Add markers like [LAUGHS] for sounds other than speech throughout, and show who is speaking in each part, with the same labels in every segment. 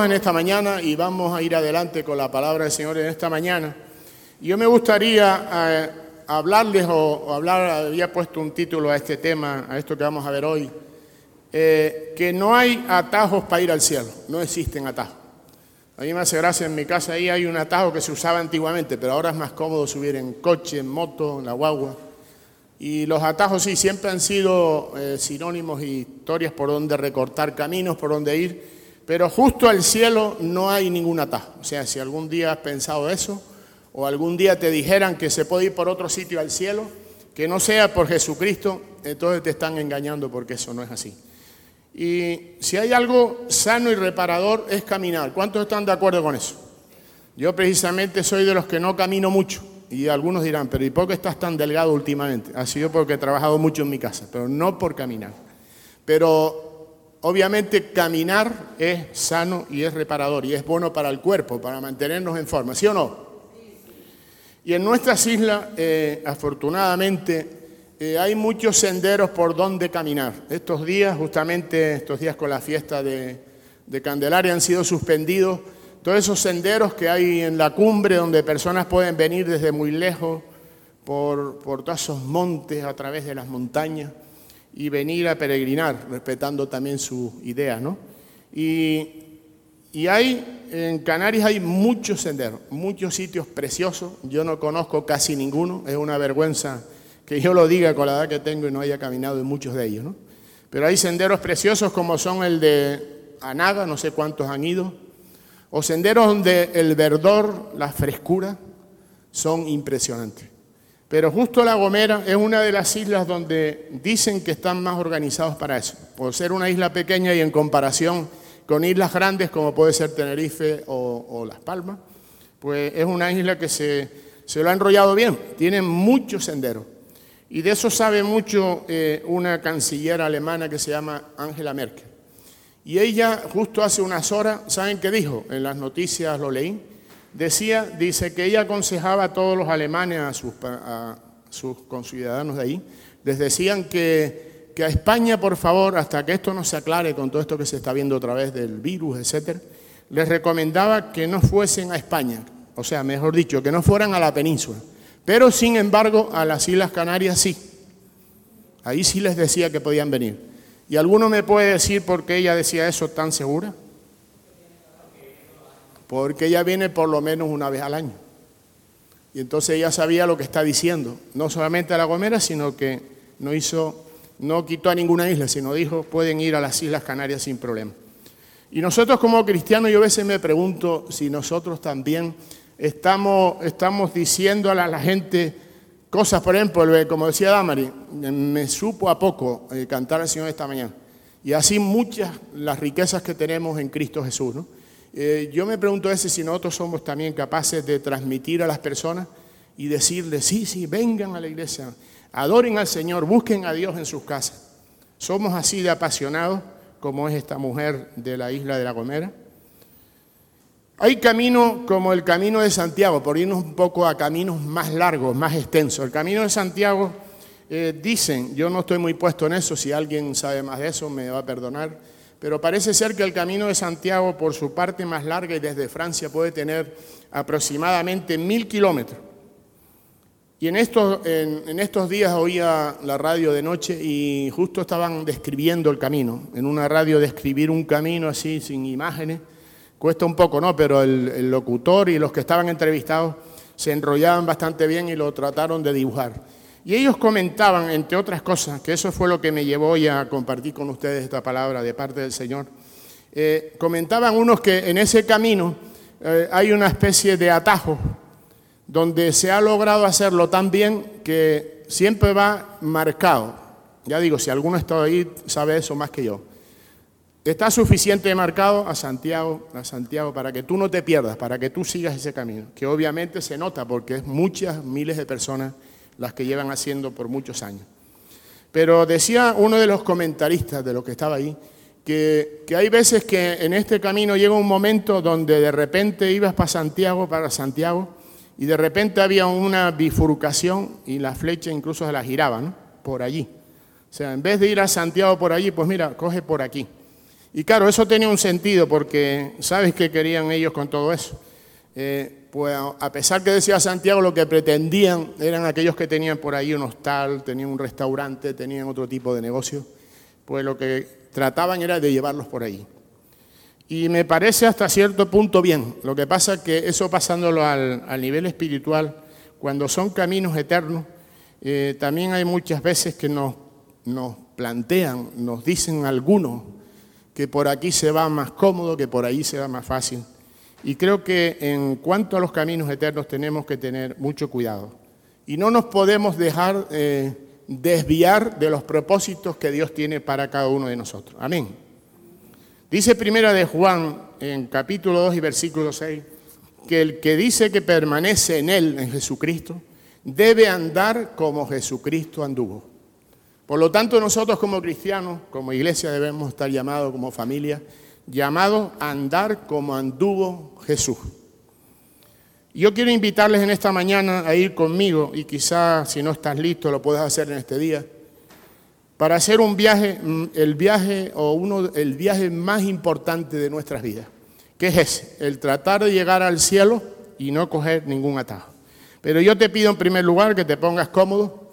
Speaker 1: en esta mañana y vamos a ir adelante con la palabra del Señor en esta mañana. Yo me gustaría eh, hablarles o, hablar, había puesto un título a este tema, a esto que vamos a ver hoy, eh, que no hay atajos para ir al cielo, no existen atajos. A mí me hace gracia, en mi casa ahí hay un atajo que se usaba antiguamente, pero ahora es más cómodo subir en coche, en moto, en la guagua. Y los atajos sí, siempre han sido eh, sinónimos y historias por donde recortar caminos, por donde ir pero justo al cielo no hay ningún atajo. O sea, si algún día has pensado eso, o algún día te dijeran que se puede ir por otro sitio al cielo, que no sea por Jesucristo, entonces te están engañando porque eso no es así. Y si hay algo sano y reparador es caminar. ¿Cuántos están de acuerdo con eso? Yo precisamente soy de los que no camino mucho. Y algunos dirán, pero ¿y por qué estás tan delgado últimamente? Ha sido porque he trabajado mucho en mi casa, pero no por caminar. Pero Obviamente caminar es sano y es reparador y es bueno para el cuerpo, para mantenernos en forma, ¿sí o no? Y en nuestras islas, eh, afortunadamente, eh, hay muchos senderos por donde caminar. Estos días, justamente estos días con la fiesta de, Candelaria, han sido suspendidos todos esos senderos que hay en la cumbre donde personas pueden venir desde muy lejos por, por todos esos montes, a través de las montañas y venir a peregrinar, respetando también su idea, ¿no? Y, hay, en Canarias hay muchos senderos, muchos sitios preciosos, yo no conozco casi ninguno, es una vergüenza que yo lo diga con la edad que tengo y no haya caminado en muchos de ellos, ¿no? Pero hay senderos preciosos como son el de Anaga, no sé cuántos han ido, o senderos donde el verdor, la frescura, son impresionantes. Pero justo La Gomera es una de las islas donde dicen que están más organizados para eso. Por ser una isla pequeña y en comparación con islas grandes como puede ser Tenerife o, Las Palmas, pues es una isla que se, lo ha enrollado bien. Tiene muchos senderos. Y de eso sabe mucho eh, una canciller alemana que se llama Angela Merkel. Y ella justo hace unas horas, ¿saben qué dijo? En las noticias lo leí Decía, dice que ella aconsejaba a todos los alemanes, a sus, a sus conciudadanos de ahí, les decían que, a España, por favor, hasta que esto no se aclare con todo esto que se está viendo a través del virus, etcétera, les recomendaba que no fuesen a España, o sea, mejor dicho, que no fueran a la península. Pero, sin embargo, a las Islas Canarias sí. Ahí sí les decía que podían venir. ¿Y alguno me puede decir por qué ella decía eso tan segura? Porque ella viene por lo menos una vez al año. Y entonces ella sabía lo que está diciendo, no solamente a La Gomera, sino que no hizo, no quitó a ninguna isla, sino dijo, pueden ir a las Islas Canarias sin problema. Y nosotros como cristianos, yo a veces me pregunto si nosotros también estamos, estamos diciendo a la, gente cosas, por ejemplo, como decía Damari, me supo a poco eh, cantar al Señor esta mañana. Y así muchas las riquezas que tenemos en Cristo Jesús, ¿no? Eh, yo me pregunto veces si nosotros somos también capaces de transmitir a las personas y decirles, sí, sí, vengan a la iglesia, adoren al Señor, busquen a Dios en sus casas. Somos así de apasionados como es esta mujer de la isla de La Gomera. Hay caminos como el camino de Santiago, por irnos un poco a caminos más largos, más extensos. El camino de Santiago, eh, dicen, yo no estoy muy puesto en eso, si alguien sabe más de eso me va a perdonar, pero parece ser que el camino de Santiago, por su parte más larga y desde Francia, puede tener aproximadamente mil kilómetros. Y en estos, días oía la radio de noche y justo estaban describiendo el camino. En una radio describir un camino así, sin imágenes, cuesta un poco, ¿no? Pero el locutor y los que estaban entrevistados se enrollaban bastante bien y lo trataron de dibujar. Y ellos comentaban, entre otras cosas, que eso fue lo que me llevó hoy a compartir con ustedes esta palabra de parte del Señor. Eh, comentaban unos que en ese camino eh, hay una especie de atajo donde se ha logrado hacerlo tan bien que siempre va marcado. Ya digo, si alguno está ahí, sabe eso más que yo. Está suficiente marcado a Santiago, a Santiago para que tú no te pierdas, para que tú sigas ese camino, que obviamente se nota porque es muchas miles de personas las que llevan haciendo por muchos años. Pero decía uno de los comentaristas de lo que estaba ahí, que, hay veces que en este camino llega un momento donde de repente ibas para Santiago, para Santiago, y de repente había una bifurcación y la flecha incluso se la giraba, ¿no? Por allí. O sea, en vez de ir a Santiago por allí, pues mira, coge por aquí. Y claro, eso tenía un sentido porque ¿sabes qué querían ellos con todo eso? Eh, pues a pesar que decía Santiago, lo que pretendían eran aquellos que tenían por ahí un hostal, tenían un restaurante, tenían otro tipo de negocio, pues lo que trataban era de llevarlos por ahí. Y me parece hasta cierto punto bien. Lo que pasa es que eso pasándolo al, nivel espiritual, cuando son caminos eternos, eh, también hay muchas veces que nos plantean, nos dicen algunos que por aquí se va más cómodo, que por ahí se va más fácil. Y creo que en cuanto a los caminos eternos tenemos que tener mucho cuidado. Y no nos podemos dejar eh, desviar de los propósitos que Dios tiene para cada uno de nosotros. Amén. Dice primera de Juan en capítulo 2 y versículo 6 que el que dice que permanece en él, en Jesucristo, debe andar como Jesucristo anduvo. Por lo tanto, nosotros como cristianos, como iglesia, debemos estar llamados como familia llamado a andar como anduvo Jesús. Yo quiero invitarles en esta mañana a ir conmigo y quizás si no estás listo lo puedes hacer en este día para hacer un viaje, mm, el viaje o uno el viaje más importante de nuestras vidas, que es ese, el tratar de llegar al cielo y no coger ningún atajo. Pero yo te pido en primer lugar que te pongas cómodo.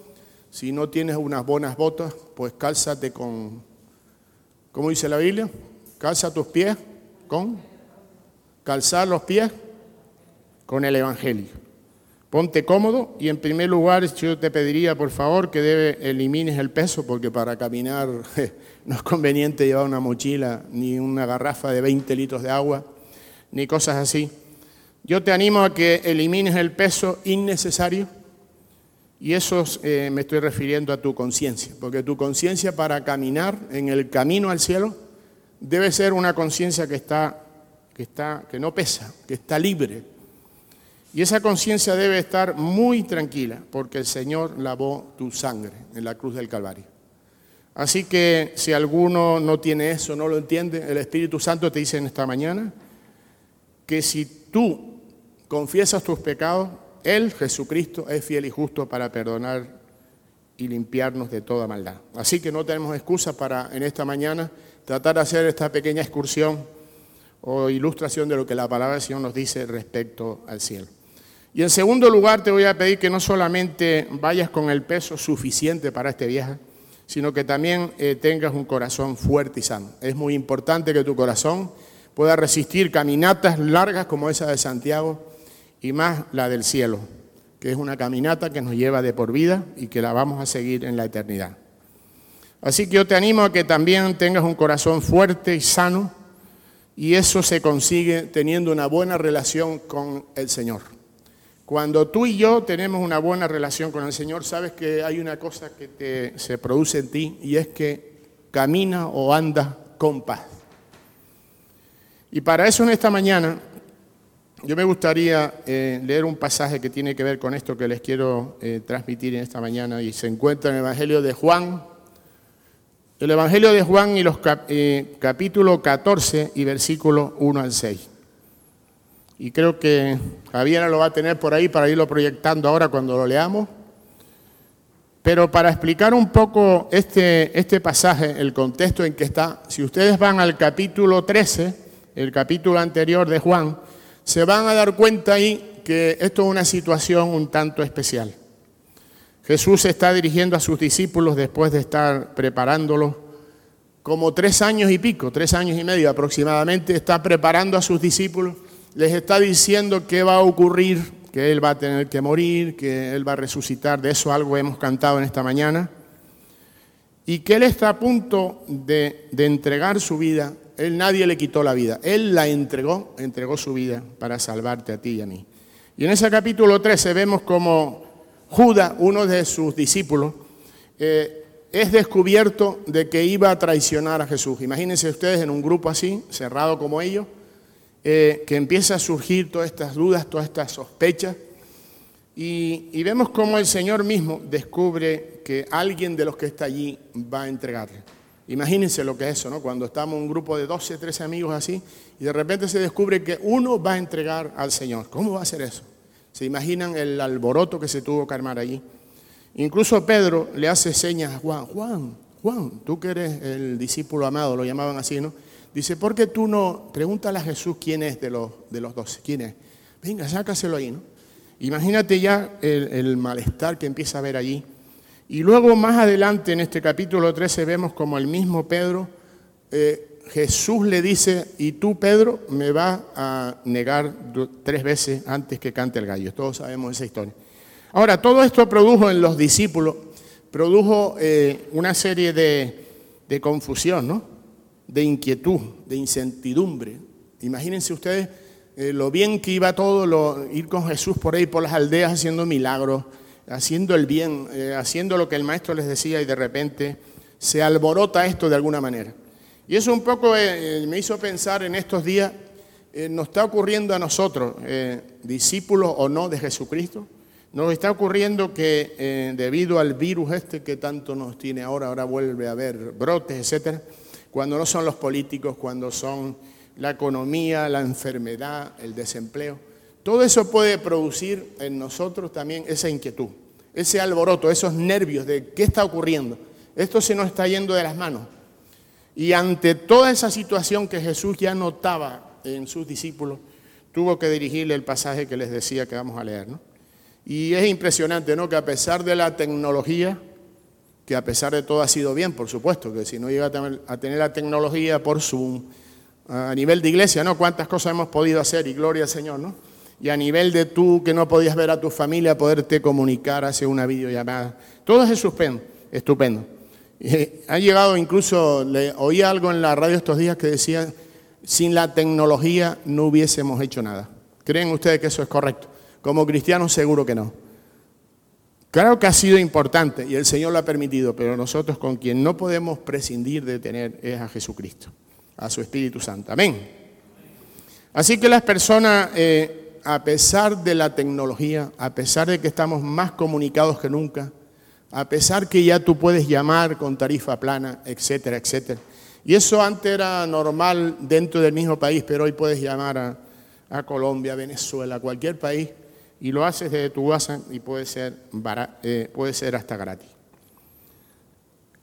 Speaker 1: Si no tienes unas buenas botas, pues cálzate con, ¿cómo dice la Biblia? Calza tus pies con, calzar los pies con el Evangelio. Ponte cómodo y en primer lugar yo te pediría por favor que elimines el peso porque para caminar [LAUGHS] no es conveniente llevar una mochila ni una garrafa de 20 litros de agua ni cosas así. Yo te animo a que elimines el peso innecesario y eso eh, me estoy refiriendo a tu conciencia, porque tu conciencia para caminar en el camino al cielo debe ser una conciencia que está, que está, que no pesa, que está libre. Y esa conciencia debe estar muy tranquila, porque el Señor lavó tu sangre en la cruz del Calvario. Así que si alguno no tiene eso, no lo entiende, el Espíritu Santo te dice en esta mañana que si tú confiesas tus pecados, Él, Jesucristo, es fiel y justo para perdonar y limpiarnos de toda maldad. Así que no tenemos excusa para en esta mañana tratar de hacer esta pequeña excursión o ilustración de lo que la palabra del Señor nos dice respecto al cielo. Y en segundo lugar te voy a pedir que no solamente vayas con el peso suficiente para este viaje, sino que también eh, tengas un corazón fuerte y sano. Es muy importante que tu corazón pueda resistir caminatas largas como esa de Santiago y más la del cielo, que es una caminata que nos lleva de por vida y que la vamos a seguir en la eternidad. Así que yo te animo a que también tengas un corazón fuerte y sano y eso se consigue teniendo una buena relación con el Señor. Cuando tú y yo tenemos una buena relación con el Señor, sabes que hay una cosa que se produce en ti y es que camina o anda con paz. Y para eso en esta mañana yo me gustaría eh, leer un pasaje que tiene que ver con esto que les quiero eh, transmitir en esta mañana y se encuentra en el Evangelio de Juan, el Evangelio de Juan y los eh, capítulo 14 y versículo 1 al 6. Y creo que Javiera lo va a tener por ahí para irlo proyectando ahora cuando lo leamos. Pero para explicar un poco este, este pasaje, el contexto en que está, si ustedes van al capítulo 13, el capítulo anterior de Juan, se van a dar cuenta ahí que esto es una situación un tanto especial. Jesús se está dirigiendo a sus discípulos después de estar preparándolos como tres años y pico, tres años y medio aproximadamente, está preparando a sus discípulos, les está diciendo qué va a ocurrir, que Él va a tener que morir, que Él va a resucitar, de eso algo hemos cantado en esta mañana, y que Él está a punto de, entregar su vida, Él nadie le quitó la vida, Él la entregó, entregó su vida para salvarte a ti y a mí. Y en ese capítulo 13 vemos como Judas, uno de sus discípulos, eh, es descubierto de que iba a traicionar a Jesús. Imagínense ustedes en un grupo así, cerrado como ellos, eh, que empieza a surgir todas estas dudas, todas estas sospechas, y, vemos cómo el Señor mismo descubre que alguien de los que está allí va a entregarle. Imagínense lo que es eso, ¿no? Cuando estamos un grupo de 12, 13 amigos así, y de repente se descubre que uno va a entregar al Señor. ¿Cómo va a ser eso? ¿Se imaginan el alboroto que se tuvo que armar allí? Incluso Pedro le hace señas a Juan, Juan, Juan, tú que eres el discípulo amado, lo llamaban así, ¿no? Dice, ¿por qué tú no? Pregúntale a Jesús quién es de los, de los doce, quién es. Venga, sácaselo ahí, ¿no? Imagínate ya el, malestar que empieza a haber allí. Y luego más adelante en este capítulo 13 vemos como el mismo Pedro, eh, Jesús le dice, y tú Pedro me vas a negar tres veces antes que cante el gallo. Todos sabemos esa historia. Ahora, todo esto produjo en los discípulos, produjo eh, una serie de, de confusión, ¿no? de inquietud, de incertidumbre. Imagínense ustedes eh, lo bien que iba todo, lo, ir con Jesús por ahí, por las aldeas, haciendo milagros, haciendo el bien, eh, haciendo lo que el maestro les decía y de repente se alborota esto de alguna manera. Y eso un poco eh, me hizo pensar en estos días, nos está ocurriendo a nosotros, discípulos o no de Jesucristo, nos está ocurriendo que debido al virus este que tanto nos tiene ahora, ahora vuelve a haber brotes, etcétera, cuando no son los políticos, cuando son la economía, la enfermedad, el desempleo. Todo eso puede producir en nosotros también esa inquietud, ese alboroto, esos nervios de qué está ocurriendo. Esto se nos está yendo de las manos. Y ante toda esa situación que Jesús ya notaba en sus discípulos, tuvo que dirigirle el pasaje que les decía que vamos a leer. Y es impresionante, ¿no? Que a pesar de la tecnología, que a pesar de todo ha sido bien, por supuesto, que si no llega a tener la tecnología por Zoom, a nivel de iglesia, ¿no? Cuántas cosas hemos podido hacer y gloria al Señor, ¿no? Y a nivel de tú que no podías ver a tu familia, poderte comunicar, hacer una videollamada. Todo es estupendo. Ha llegado incluso, le, oí algo en la radio estos días que decía, sin la tecnología no hubiésemos hecho nada. ¿Creen ustedes que eso es correcto? Como cristianos seguro que no. Claro que ha sido importante y el Señor lo ha permitido, pero nosotros con quien no podemos prescindir de tener es a Jesucristo, a su Espíritu Santo. Amén. Así que las personas, eh, a pesar de la tecnología, a pesar de que estamos más comunicados que nunca, a pesar que ya tú puedes llamar con tarifa plana, etcétera, etcétera. Y eso antes era normal dentro del mismo país, pero hoy puedes llamar a, Colombia, Venezuela, cualquier país y lo haces desde tu casa y puede ser, eh, puede ser hasta gratis.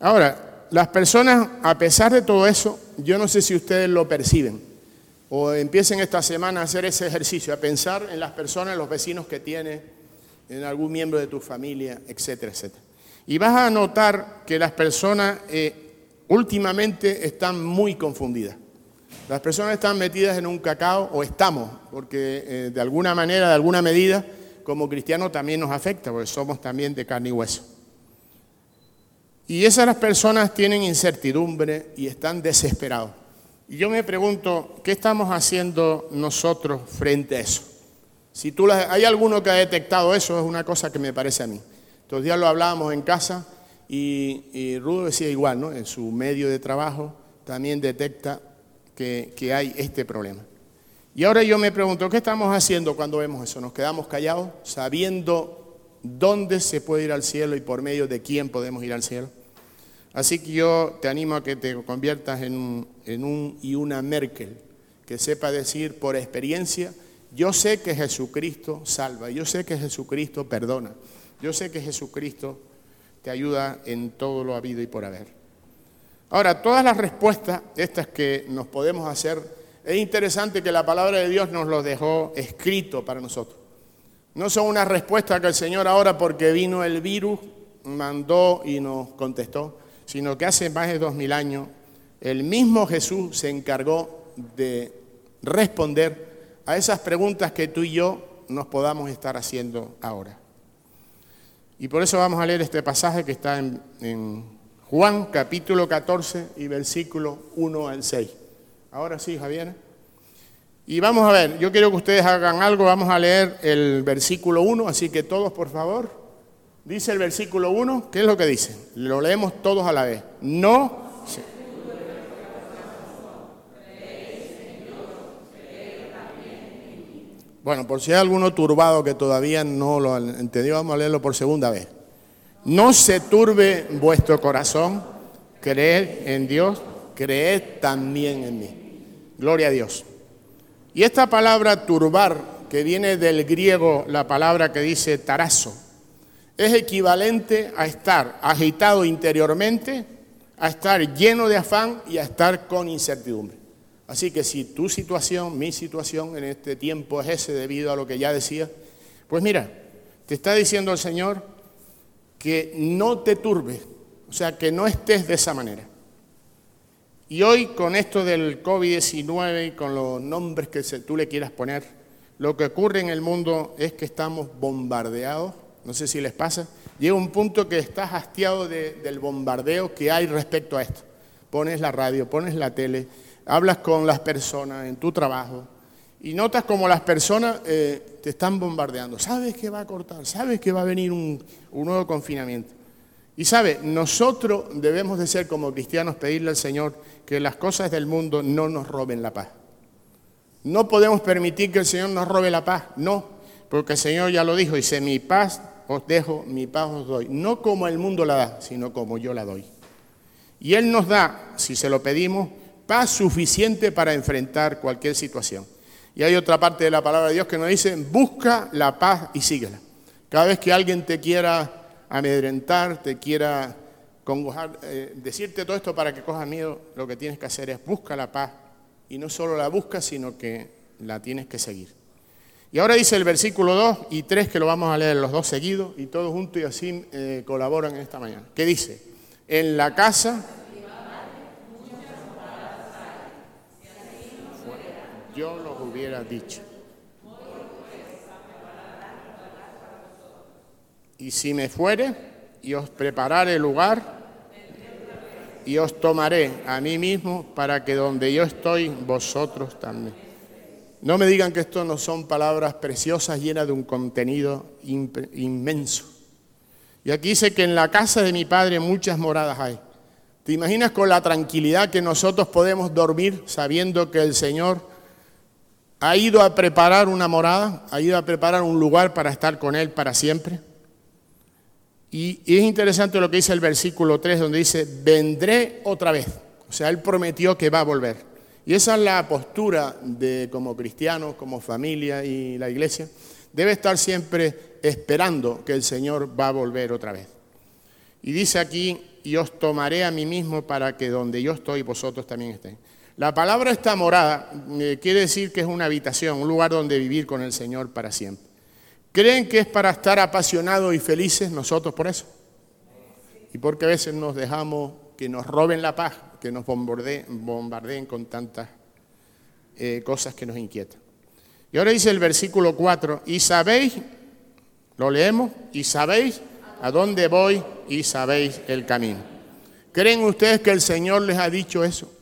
Speaker 1: Ahora, las personas, a pesar de todo eso, yo no sé si ustedes lo perciben o empiecen esta semana a hacer ese ejercicio, a pensar en las personas, en los vecinos que tienes, en algún miembro de tu familia, etcétera, etcétera. Y vas a notar que las personas eh, últimamente están muy confundidas. Las personas están metidas en un cacao, o estamos, porque eh, de alguna manera, de alguna medida, como cristianos también nos afecta, porque somos también de carne y hueso. Y esas personas tienen incertidumbre y están desesperados. Y yo me pregunto, ¿qué estamos haciendo nosotros frente a eso? Si tú hay alguno que ha detectado eso, es una cosa que me parece a mí. Estos días lo hablábamos en casa y, Rudo decía igual, ¿no? En su medio de trabajo también detecta que, hay este problema. Y ahora yo me pregunto, ¿qué estamos haciendo cuando vemos eso? ¿Nos quedamos callados sabiendo dónde se puede ir al cielo y por medio de quién podemos ir al cielo? Así que yo te animo a que te conviertas en en un y una Merkel, que sepa decir por experiencia, yo sé que Jesucristo salva, yo sé que Jesucristo perdona, yo sé que Jesucristo te ayuda en todo lo habido y por haber. Ahora, todas las respuestas, estas que nos podemos hacer, es interesante que la palabra de Dios nos lo dejó escrito para nosotros. No son una respuesta que el Señor ahora, porque vino el virus, mandó y nos contestó, sino que hace más de dos mil años el mismo Jesús se encargó de responder a esas preguntas que tú y yo nos podamos estar haciendo ahora. Y por eso vamos a leer este pasaje que está en, Juan capítulo 14 y versículo 1 al 6. Ahora sí, Javier. Y vamos a ver, yo quiero que ustedes hagan algo, vamos a leer el versículo 1, así que todos por favor. Dice el versículo 1, ¿qué es lo que dice? Lo leemos todos a la vez. No... Bueno, por si hay alguno turbado que todavía no lo entendió, vamos a leerlo por segunda vez. No se turbe vuestro corazón, creed en Dios, creed también en mí. Gloria a Dios. Y esta palabra turbar, que viene del griego, la palabra que dice tarazo, es equivalente a estar agitado interiormente, a estar lleno de afán y a estar con incertidumbre. Así que si tu situación, mi situación en este tiempo es ese debido a lo que ya decía, pues mira, te está diciendo el Señor que no te turbes, o sea, que no estés de esa manera. Y hoy con esto del COVID-19 y con los nombres que tú le quieras poner, lo que ocurre en el mundo es que estamos bombardeados, no sé si les pasa, llega un punto que estás hastiado del bombardeo que hay respecto a esto. Pones la radio, pones la tele, hablas con las personas en tu trabajo y notas como las personas eh, te están bombardeando. Sabes que va a cortar, sabes que va a venir un, nuevo confinamiento. Y sabes, nosotros debemos de ser como cristianos pedirle al Señor que las cosas del mundo no nos roben la paz. No podemos permitir que el Señor nos robe la paz, no, porque el Señor ya lo dijo, dice, mi paz os dejo, mi paz os doy, no como el mundo la da, sino como yo la doy. Y Él nos da, si se lo pedimos, paz suficiente para enfrentar cualquier situación. Y hay otra parte de la palabra de Dios que nos dice, busca la paz y síguela. Cada vez que alguien te quiera amedrentar, te quiera congojar, eh, decirte todo esto para que cojas miedo, lo que tienes que hacer es busca la paz. Y no solo la buscas, sino que la tienes que seguir. Y ahora dice el versículo 2 y 3 que lo vamos a leer los dos seguidos y todos juntos y así eh, colaboran en esta mañana. ¿Qué dice? En la casa yo los hubiera dicho. Y si me fuere y os prepararé lugar, y os tomaré a mí mismo para que donde yo estoy, vosotros también. No me digan que esto no son palabras preciosas llenas de un contenido inmenso. Y aquí dice que en la casa de mi padre muchas moradas hay. ¿Te imaginas con la tranquilidad que nosotros podemos dormir sabiendo que el Señor ha ido a preparar una morada, ha ido a preparar un lugar para estar con Él para siempre. Y, es interesante lo que dice el versículo 3, donde dice, vendré otra vez. O sea, Él prometió que va a volver. Y esa es la postura de como cristianos, como familia y la iglesia. Debe estar siempre esperando que el Señor va a volver otra vez. Y dice aquí, y os tomaré a mí mismo para que donde yo estoy vosotros también estén. La palabra esta morada eh, quiere decir que es una habitación, un lugar donde vivir con el Señor para siempre. ¿Creen que es para estar apasionados y felices nosotros por eso? Y porque a veces nos dejamos que nos roben la paz, que nos bombardeen, con tantas eh, cosas que nos inquietan. Y ahora dice el versículo 4, y sabéis, lo leemos, y sabéis a dónde voy y sabéis el camino. ¿Creen ustedes que el Señor les ha dicho eso?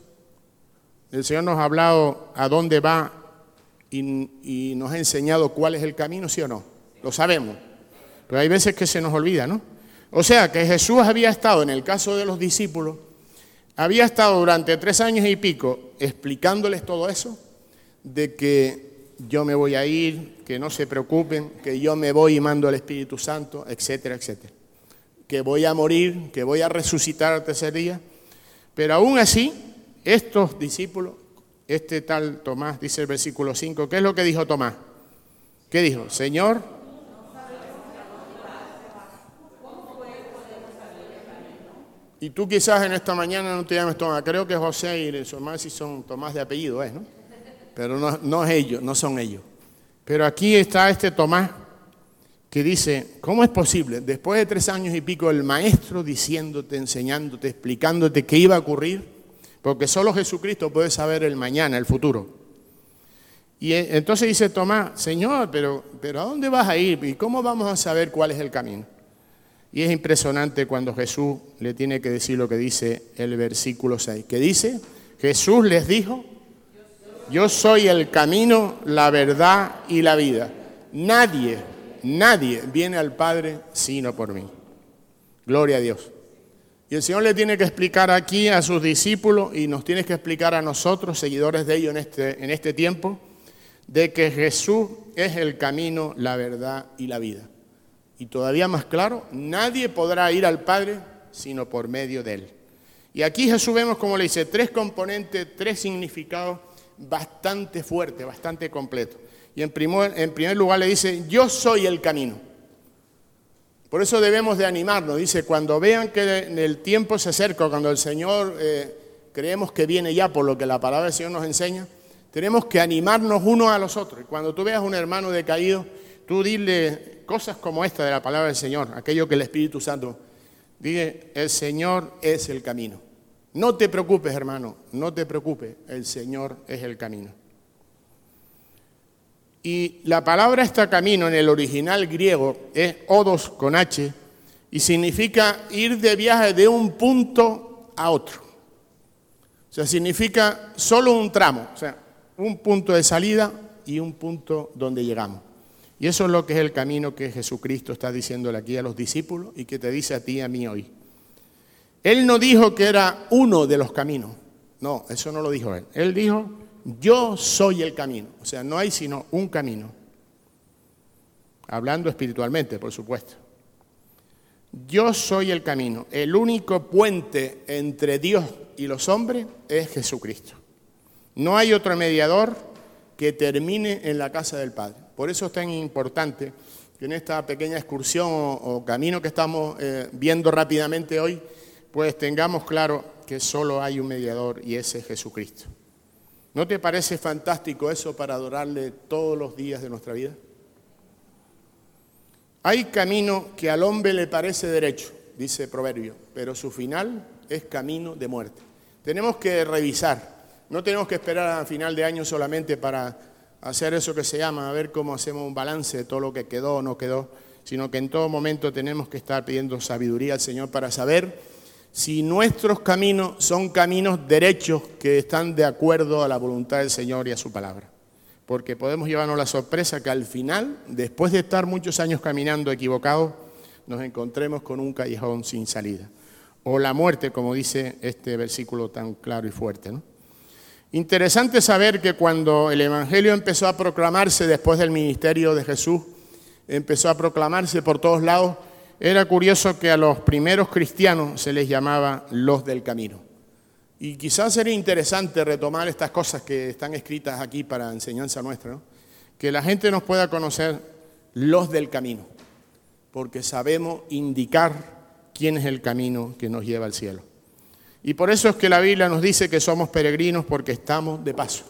Speaker 1: El Señor nos ha hablado a dónde va y, nos ha enseñado cuál es el camino, ¿sí o no? Lo sabemos. Pero hay veces que se nos olvida, ¿no? O sea, que Jesús había estado, en el caso de los discípulos, había estado durante tres años y pico explicándoles todo eso, de que yo me voy a ir, que no se preocupen, que yo me voy y mando al Espíritu Santo, etcétera, etcétera. Que voy a morir, que voy a resucitar al tercer día. Pero aún así, estos discípulos, este tal Tomás, dice el versículo 5, ¿qué es lo que dijo Tomás? ¿Qué dijo? Señor, Y tú quizás en esta mañana no te llames Tomás, creo que José y su hermano sí son Tomás de apellido, ¿es, no? Pero no, no es ellos, no son ellos. Pero aquí está este Tomás que dice, ¿cómo es posible? Después de tres años y pico, el maestro diciéndote, enseñándote, explicándote qué iba a ocurrir, porque solo Jesucristo puede saber el mañana, el futuro. Y entonces dice Tomás, Señor, pero, pero ¿a dónde vas a ir? ¿Y cómo vamos a saber cuál es el camino? Y es impresionante cuando Jesús le tiene que decir lo que dice el versículo 6, que dice, Jesús les dijo, yo soy el camino, la verdad y la vida. Nadie, nadie viene al Padre sino por mí. Gloria a Dios. El Señor le tiene que explicar aquí a sus discípulos y nos tiene que explicar a nosotros, seguidores de ellos en este, en este tiempo, de que Jesús es el camino, la verdad y la vida. Y todavía más claro, nadie podrá ir al Padre sino por medio de Él. Y aquí Jesús vemos, como le dice, tres componentes, tres significados bastante fuertes, bastante completos. Y en en primer lugar le dice, yo soy el camino. Por eso debemos de animarnos, dice, cuando vean que el tiempo se acerca, cuando el Señor eh, creemos que viene ya por lo que la palabra del Señor nos enseña, tenemos que animarnos unos a los otros. Y cuando tú veas a un hermano decaído, tú dile cosas como esta de la palabra del Señor, aquello que el Espíritu Santo, dile, el Señor es el camino. No te preocupes, hermano, no te preocupes, el Señor es el camino. Y la palabra está camino en el original griego es odos con H y significa ir de viaje de un punto a otro. O sea, significa solo un tramo, o sea, un punto de salida y un punto donde llegamos. Y eso es lo que es el camino que Jesucristo está diciéndole aquí a los discípulos y que te dice a ti y a mí hoy. Él no dijo que era uno de los caminos. No, eso no lo dijo él. Él dijo, yo soy el camino. O sea, no hay sino un camino. Hablando espiritualmente, por supuesto. Yo soy el camino. El único puente entre Dios y los hombres es Jesucristo. No hay otro mediador que termine en la casa del Padre. Por eso es tan importante que en esta pequeña excursión o, camino que estamos eh, viendo rápidamente hoy, pues tengamos claro que solo hay un mediador y ese es Jesucristo. ¿No te parece fantástico eso para adorarle todos los días de nuestra vida? Hay camino que al hombre le parece derecho, dice Proverbio, pero su final es camino de muerte. Tenemos que revisar no tenemos que esperar a final de año solamente para hacer eso que se llama, a ver cómo hacemos un balance de todo lo que quedó o no quedó, sino que en todo momento tenemos que estar pidiendo sabiduría al Señor para saber si nuestros caminos son caminos derechos que están de acuerdo a la voluntad del Señor y a su palabra. Porque podemos llevarnos la sorpresa que al final, después de estar muchos años caminando equivocados, nos encontremos con un callejón sin salida. O la muerte, como dice este versículo tan claro y fuerte. Interesante saber que cuando el Evangelio empezó a proclamarse después del ministerio de Jesús, empezó a proclamarse por todos lados, era curioso que a los primeros cristianos se les llamaba los del camino. Y quizás sería interesante retomar estas cosas que están escritas aquí para enseñanza nuestra, que la gente nos pueda conocer los del camino, porque sabemos indicar quién es el camino que nos lleva al cielo. Y por eso es que la Biblia nos dice que somos peregrinos porque estamos de paso.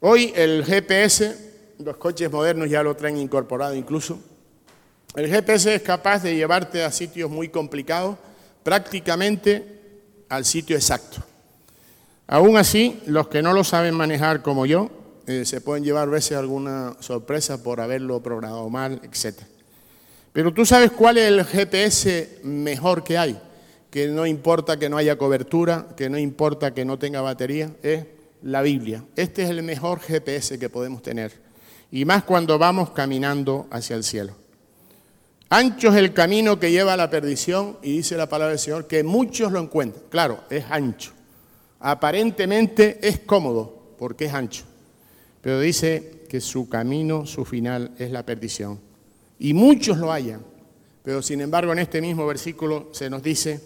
Speaker 1: Hoy el GPS, los coches modernos ya lo traen incorporado incluso, el GPS es capaz de llevarte a sitios muy complicados, prácticamente al sitio exacto. Aún así, los que no lo saben manejar como yo, eh, se pueden llevar a veces alguna sorpresa por haberlo programado mal, etc. Pero tú sabes cuál es el GPS mejor que hay que no importa que no haya cobertura, que no importa que no tenga batería, es la Biblia. Este es el mejor GPS que podemos tener. Y más cuando vamos caminando hacia el cielo. Ancho es el camino que lleva a la perdición y dice la palabra del Señor que muchos lo encuentran. Claro, es ancho. Aparentemente es cómodo porque es ancho. Pero dice que su camino, su final es la perdición. Y muchos lo hallan. Pero sin embargo en este mismo versículo se nos dice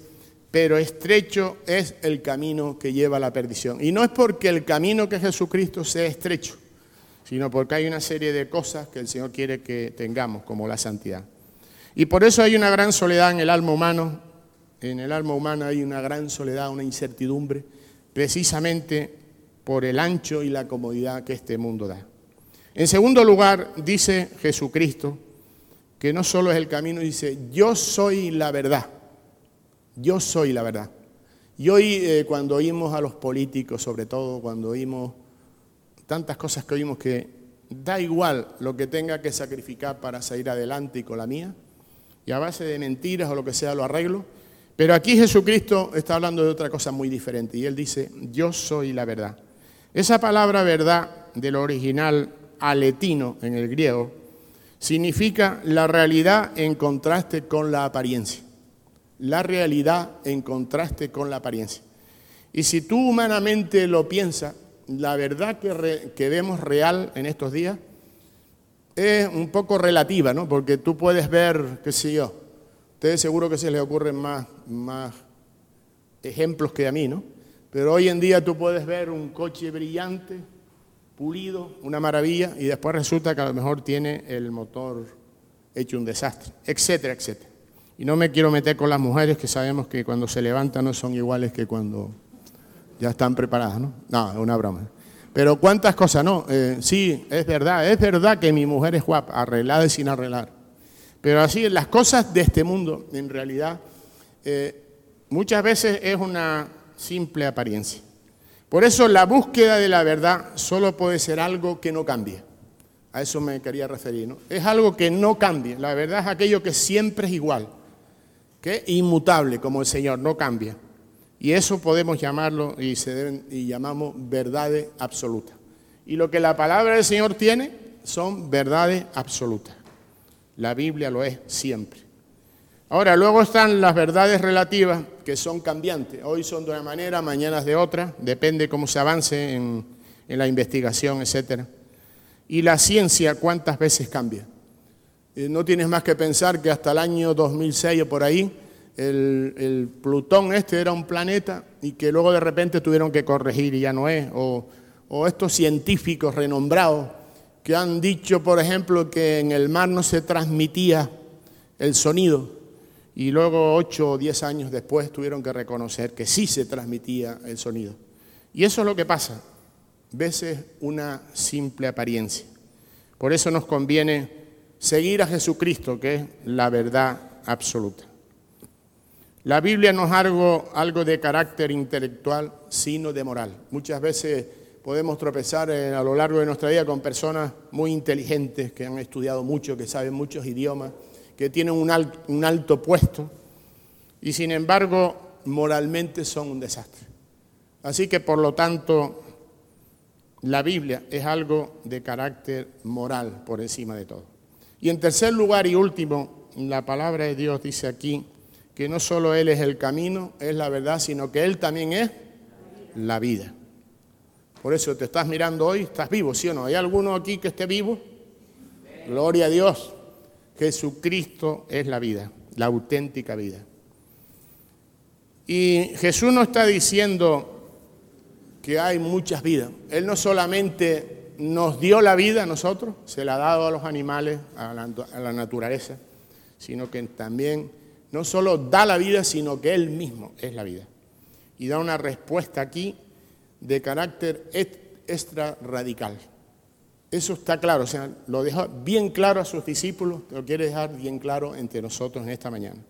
Speaker 1: pero estrecho es el camino que lleva a la perdición. Y no es porque el camino que Jesucristo sea estrecho, sino porque hay una serie de cosas que el Señor quiere que tengamos, como la santidad. Y por eso hay una gran soledad en el alma humana, en el alma humana hay una gran soledad, una incertidumbre, precisamente por el ancho y la comodidad que este mundo da. En segundo lugar, dice Jesucristo, que no solo es el camino, dice, yo soy la verdad. Yo soy la verdad. Y hoy eh, cuando oímos a los políticos, sobre todo cuando oímos tantas cosas que oímos que da igual lo que tenga que sacrificar para salir adelante y con la mía, y a base de mentiras o lo que sea lo arreglo, pero aquí Jesucristo está hablando de otra cosa muy diferente y él dice, yo soy la verdad. Esa palabra verdad del original aletino en el griego significa la realidad en contraste con la apariencia la realidad en contraste con la apariencia. Y si tú humanamente lo piensas, la verdad que, vemos real en estos días es un poco relativa, ¿no? Porque tú puedes ver, qué sé yo, ustedes seguro que se les ocurren más, más ejemplos que a mí, ¿no? Pero hoy en día tú puedes ver un coche brillante, pulido, una maravilla, y después resulta que a lo mejor tiene el motor hecho un desastre, etcétera, etcétera. Y no me quiero meter con las mujeres que sabemos que cuando se levantan no son iguales que cuando Ya están preparadas, ¿no? No, es una broma. Pero cuántas cosas, no. Eh, sí, es verdad, es verdad que mi mujer es guapa, arreglada y sin arreglar. Pero así, las cosas de este mundo, en realidad, eh, muchas veces es una simple apariencia. Por eso la búsqueda de la verdad solo puede ser algo que no cambie. A eso me quería referir. ¿no? Es algo que no cambie. La verdad es aquello que siempre es igual, que es inmutable como el Señor, no cambia. Y eso podemos llamarlo y, se deben, llamamos verdades absolutas. Y lo que la palabra del Señor tiene son verdades absolutas. La Biblia lo es siempre. Ahora, luego están las verdades relativas que son cambiantes. Hoy son de una manera, mañana de otra, depende cómo se avance en, en la investigación, etc. Y la ciencia, ¿cuántas veces cambia? Eh, no tienes más que pensar que hasta el año 2006 o por ahí, el, Plutón este era un planeta y que luego de repente tuvieron que corregir y ya no es. O, o estos científicos renombrados que han dicho, por ejemplo, que en el mar no se transmitía el sonido y luego ocho o diez años después tuvieron que reconocer que sí se transmitía el sonido. Y eso es lo que pasa, veces una simple apariencia. Por eso nos conviene seguir a Jesucristo, que es la verdad absoluta. La Biblia no es algo, de carácter intelectual, sino de moral. Muchas veces podemos tropezar a lo largo de nuestra vida con personas muy inteligentes, que han estudiado mucho, que saben muchos idiomas, que tienen un alto puesto, y sin embargo moralmente son un desastre. Así que por lo tanto la Biblia es algo de carácter moral por encima de todo. Y en tercer lugar y último, la palabra de Dios dice aquí, que no solo Él es el camino, es la verdad, sino que Él también es la vida. Por eso te estás mirando hoy, estás vivo, ¿sí o no? ¿Hay alguno aquí que esté vivo? Gloria a Dios. Jesucristo es la vida, la auténtica vida. Y Jesús no está diciendo que hay muchas vidas. Él no solamente nos dio la vida a nosotros, se la ha dado a los animales, a la, a la naturaleza, sino que también no solo da la vida, sino que Él mismo es la vida. Y da una respuesta aquí de carácter extra radical. Eso está claro, o sea, lo deja bien claro a sus discípulos, lo quiere dejar bien claro entre nosotros en esta mañana.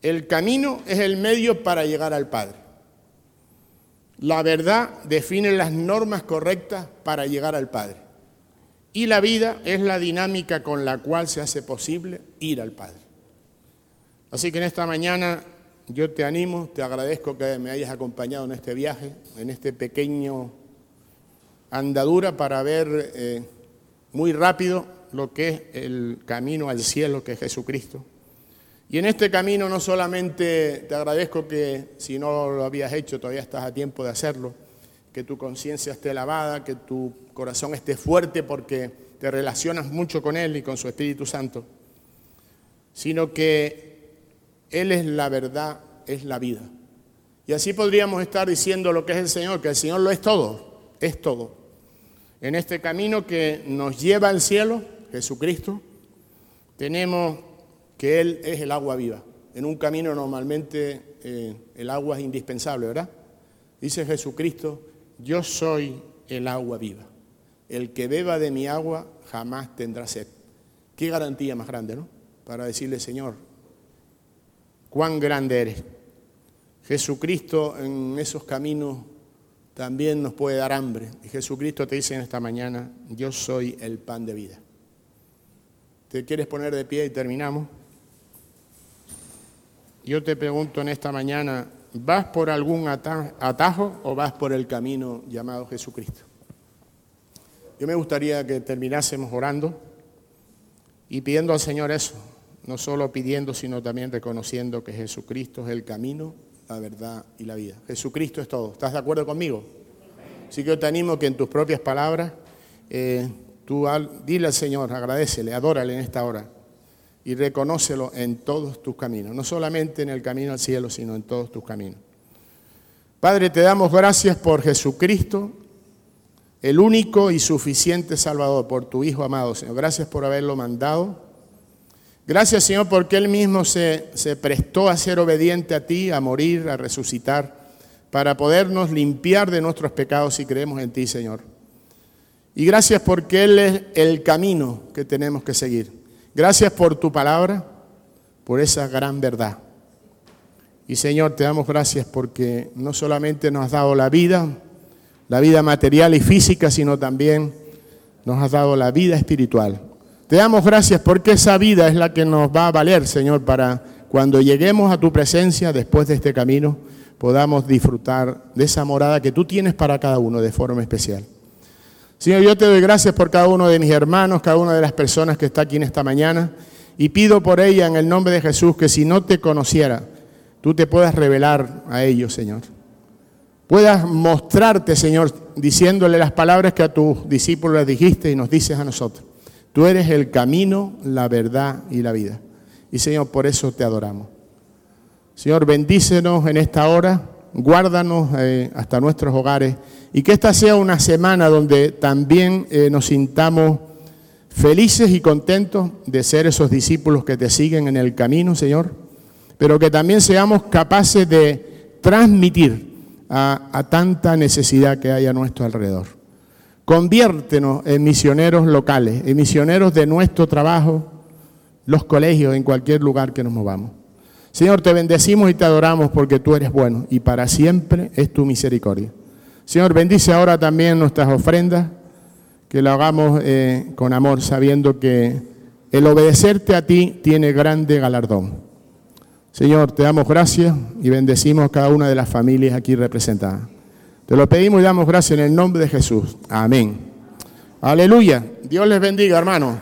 Speaker 1: El camino es el medio para llegar al Padre. La verdad define las normas correctas para llegar al Padre. Y la vida es la dinámica con la cual se hace posible ir al Padre. Así que en esta mañana yo te animo, te agradezco que me hayas acompañado en este viaje, en este pequeño andadura para ver eh, muy rápido lo que es el camino al cielo, que es Jesucristo. Y en este camino no solamente te agradezco que si no lo habías hecho todavía estás a tiempo de hacerlo, que tu conciencia esté lavada, que tu corazón esté fuerte porque te relacionas mucho con Él y con su Espíritu Santo, sino que él es la verdad, es la vida. Y así podríamos estar diciendo lo que es el Señor, que el Señor lo es todo, es todo. En este camino que nos lleva al cielo, Jesucristo, tenemos que Él es el agua viva. En un camino normalmente eh, el agua es indispensable, ¿verdad? Dice Jesucristo, yo soy el agua viva. El que beba de mi agua jamás tendrá sed. Qué garantía más grande, ¿no? Para decirle, Señor, cuán grande eres. Jesucristo en esos caminos también nos puede dar hambre. Y Jesucristo te dice en esta mañana, yo soy el pan de vida. ¿Te quieres poner de pie y terminamos? Yo te pregunto en esta mañana, ¿vas por algún atajo o vas por el camino llamado Jesucristo? Yo me gustaría que terminásemos orando y pidiendo al Señor eso, no solo pidiendo, sino también reconociendo que Jesucristo es el camino, la verdad y la vida. Jesucristo es todo. ¿Estás de acuerdo conmigo? Así que yo te animo que en tus propias palabras, eh, tú dile al Señor, agradecele, adórale en esta hora y reconócelo en todos tus caminos, no solamente en el camino al cielo, sino en todos tus caminos. Padre, te damos gracias por Jesucristo, el único y suficiente Salvador, por tu Hijo amado, Señor. Gracias por haberlo mandado Gracias Señor porque Él mismo se, se, prestó a ser obediente a ti, a morir, a resucitar, para podernos limpiar de nuestros pecados si creemos en ti, Señor. Y gracias porque Él es el camino que tenemos que seguir. Gracias por tu palabra, por esa gran verdad. Y Señor, te damos gracias porque no solamente nos has dado la vida, la vida material y física, sino también nos has dado la vida espiritual. Te damos gracias porque esa vida es la que nos va a valer, Señor, para cuando lleguemos a tu presencia después de este camino, podamos disfrutar de esa morada que tú tienes para cada uno de forma especial. Señor, yo te doy gracias por cada uno de mis hermanos, cada una de las personas que está aquí en esta mañana, y pido por ella en el nombre de Jesús que si no te conociera, tú te puedas revelar a ellos, Señor. Puedas mostrarte, Señor, diciéndole las palabras que a tus discípulos les dijiste y nos dices a nosotros. Tú eres el camino, la verdad y la vida. Y Señor, por eso te adoramos. Señor, bendícenos en esta hora, guárdanos eh, hasta nuestros hogares y que esta sea una semana donde también eh, nos sintamos felices y contentos de ser esos discípulos que te siguen en el camino, Señor, pero que también seamos capaces de transmitir a, a tanta necesidad que hay a nuestro alrededor. Conviértenos en misioneros locales, en misioneros de nuestro trabajo, los colegios, en cualquier lugar que nos movamos. Señor, te bendecimos y te adoramos porque tú eres bueno y para siempre es tu misericordia. Señor, bendice ahora también nuestras ofrendas, que lo hagamos eh, con amor, sabiendo que el obedecerte a ti tiene grande galardón. Señor, te damos gracias y bendecimos a cada una de las familias aquí representadas. Te lo pedimos y damos gracias en el nombre de Jesús. Amén. Aleluya. Dios les bendiga, hermano.